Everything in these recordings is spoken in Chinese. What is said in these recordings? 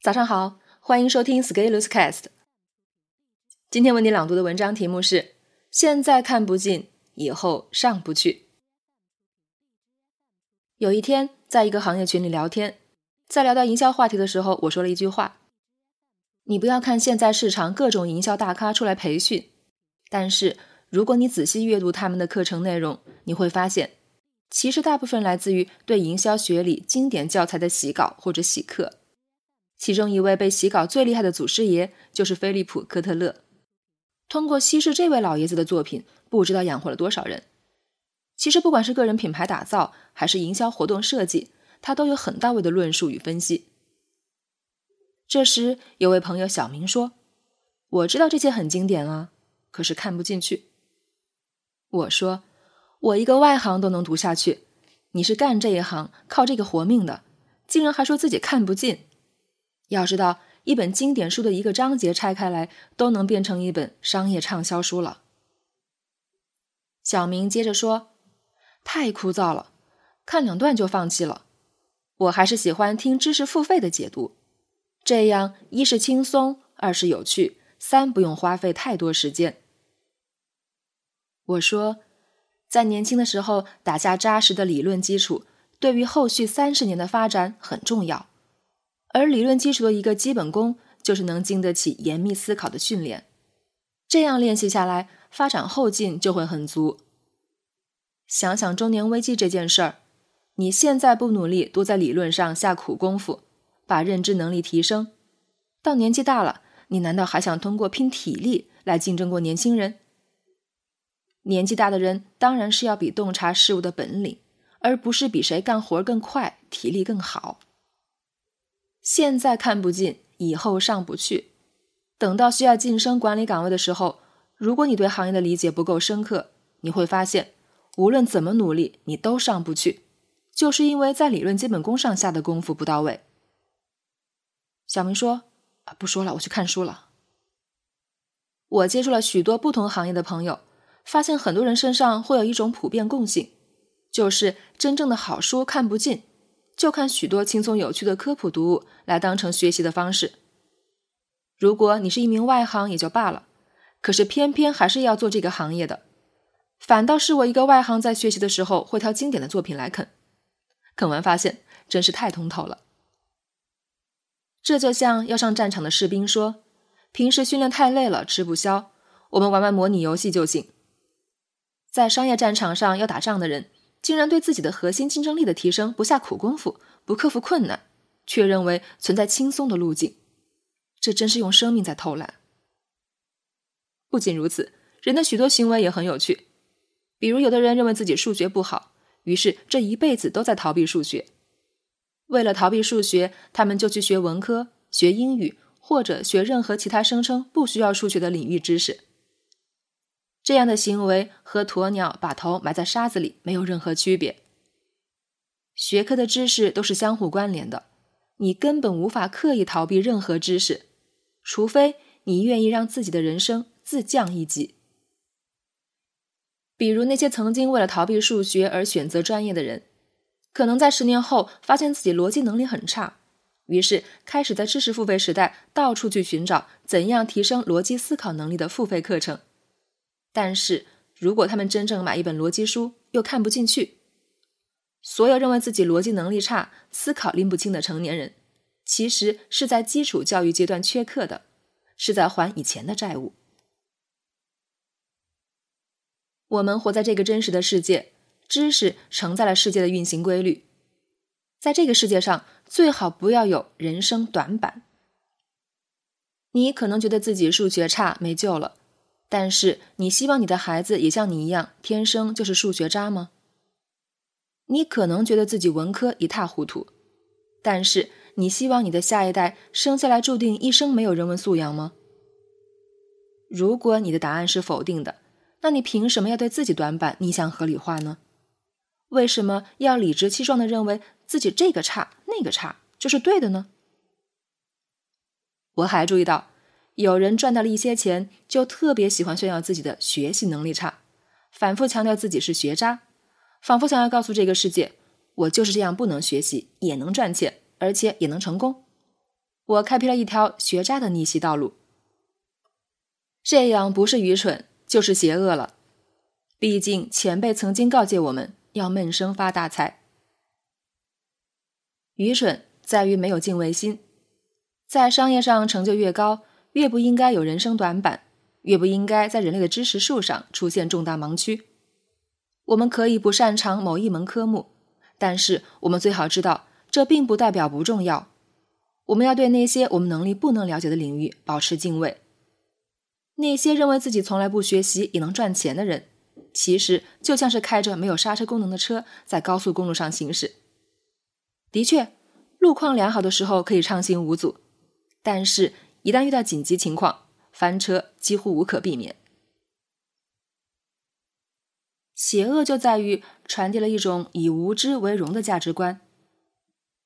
早上好，欢迎收听 Scaleless Cast。今天为你朗读的文章题目是：现在看不进，以后上不去。有一天，在一个行业群里聊天，在聊到营销话题的时候，我说了一句话：“你不要看现在市场各种营销大咖出来培训，但是如果你仔细阅读他们的课程内容，你会发现，其实大部分来自于对营销学里经典教材的洗稿或者洗课。”其中一位被洗稿最厉害的祖师爷就是菲利普·科特勒。通过稀释这位老爷子的作品，不知道养活了多少人。其实，不管是个人品牌打造，还是营销活动设计，他都有很到位的论述与分析。这时，有位朋友小明说：“我知道这些很经典啊，可是看不进去。”我说：“我一个外行都能读下去，你是干这一行，靠这个活命的，竟然还说自己看不进。”要知道，一本经典书的一个章节拆开来，都能变成一本商业畅销书了。小明接着说：“太枯燥了，看两段就放弃了。我还是喜欢听知识付费的解读，这样一是轻松，二是有趣，三不用花费太多时间。”我说：“在年轻的时候打下扎实的理论基础，对于后续三十年的发展很重要。”而理论基础的一个基本功，就是能经得起严密思考的训练。这样练习下来，发展后劲就会很足。想想中年危机这件事儿，你现在不努力，多在理论上下苦功夫，把认知能力提升，到年纪大了，你难道还想通过拼体力来竞争过年轻人？年纪大的人当然是要比洞察事物的本领，而不是比谁干活更快、体力更好。现在看不进，以后上不去。等到需要晋升管理岗位的时候，如果你对行业的理解不够深刻，你会发现，无论怎么努力，你都上不去，就是因为在理论基本功上下的功夫不到位。小明说：“啊，不说了，我去看书了。”我接触了许多不同行业的朋友，发现很多人身上会有一种普遍共性，就是真正的好书看不进。就看许多轻松有趣的科普读物来当成学习的方式。如果你是一名外行也就罢了，可是偏偏还是要做这个行业的，反倒是我一个外行在学习的时候会挑经典的作品来啃，啃完发现真是太通透了。这就像要上战场的士兵说：“平时训练太累了，吃不消，我们玩玩模拟游戏就行。”在商业战场上要打仗的人。竟然对自己的核心竞争力的提升不下苦功夫，不克服困难，却认为存在轻松的路径，这真是用生命在偷懒。不仅如此，人的许多行为也很有趣，比如有的人认为自己数学不好，于是这一辈子都在逃避数学。为了逃避数学，他们就去学文科、学英语，或者学任何其他声称不需要数学的领域知识。这样的行为和鸵鸟把头埋在沙子里没有任何区别。学科的知识都是相互关联的，你根本无法刻意逃避任何知识，除非你愿意让自己的人生自降一级。比如那些曾经为了逃避数学而选择专业的人，可能在十年后发现自己逻辑能力很差，于是开始在知识付费时代到处去寻找怎样提升逻辑思考能力的付费课程。但是如果他们真正买一本逻辑书，又看不进去，所有认为自己逻辑能力差、思考拎不清的成年人，其实是在基础教育阶段缺课的，是在还以前的债务。我们活在这个真实的世界，知识承载了世界的运行规律，在这个世界上，最好不要有人生短板。你可能觉得自己数学差，没救了。但是，你希望你的孩子也像你一样，天生就是数学渣吗？你可能觉得自己文科一塌糊涂，但是你希望你的下一代生下来注定一生没有人文素养吗？如果你的答案是否定的，那你凭什么要对自己短板逆向合理化呢？为什么要理直气壮的认为自己这个差那个差就是对的呢？我还注意到。有人赚到了一些钱，就特别喜欢炫耀自己的学习能力差，反复强调自己是学渣，仿佛想要告诉这个世界，我就是这样不能学习也能赚钱，而且也能成功。我开辟了一条学渣的逆袭道路。这样不是愚蠢，就是邪恶了。毕竟前辈曾经告诫我们要闷声发大财。愚蠢在于没有敬畏心，在商业上成就越高，越不应该有人生短板，越不应该在人类的知识树上出现重大盲区。我们可以不擅长某一门科目，但是我们最好知道，这并不代表不重要。我们要对那些我们能力不能了解的领域保持敬畏。那些认为自己从来不学习也能赚钱的人，其实就像是开着没有刹车功能的车在高速公路上行驶。的确，路况良好的时候可以畅行无阻，但是，一旦遇到紧急情况，翻车几乎无可避免。邪恶就在于传递了一种以无知为荣的价值观。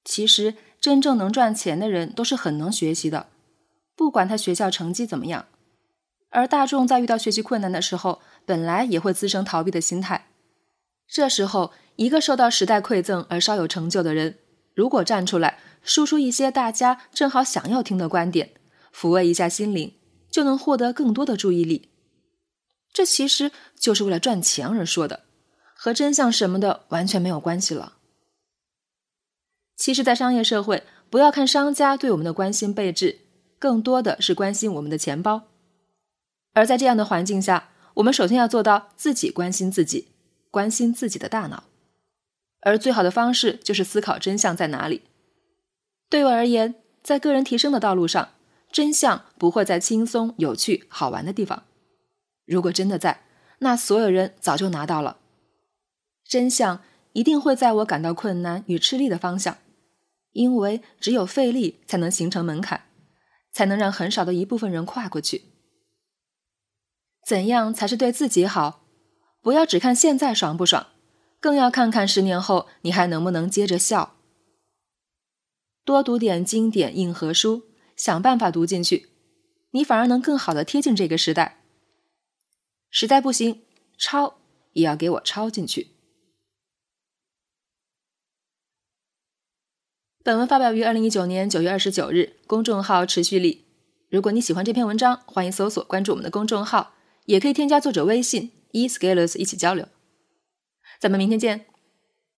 其实，真正能赚钱的人都是很能学习的，不管他学校成绩怎么样。而大众在遇到学习困难的时候，本来也会滋生逃避的心态。这时候，一个受到时代馈赠而稍有成就的人。如果站出来输出一些大家正好想要听的观点，抚慰一下心灵，就能获得更多的注意力。这其实就是为了赚钱而说的，和真相什么的完全没有关系了。其实，在商业社会，不要看商家对我们的关心备至，更多的是关心我们的钱包。而在这样的环境下，我们首先要做到自己关心自己，关心自己的大脑。而最好的方式就是思考真相在哪里。对我而言，在个人提升的道路上，真相不会在轻松、有趣、好玩的地方。如果真的在，那所有人早就拿到了。真相一定会在我感到困难与吃力的方向，因为只有费力才能形成门槛，才能让很少的一部分人跨过去。怎样才是对自己好？不要只看现在爽不爽。更要看看十年后你还能不能接着笑。多读点经典硬核书，想办法读进去，你反而能更好的贴近这个时代。实在不行，抄也要给我抄进去。本文发表于二零一九年九月二十九日，公众号持续力。如果你喜欢这篇文章，欢迎搜索关注我们的公众号，也可以添加作者微信 e scalers 一起交流。咱们明天见。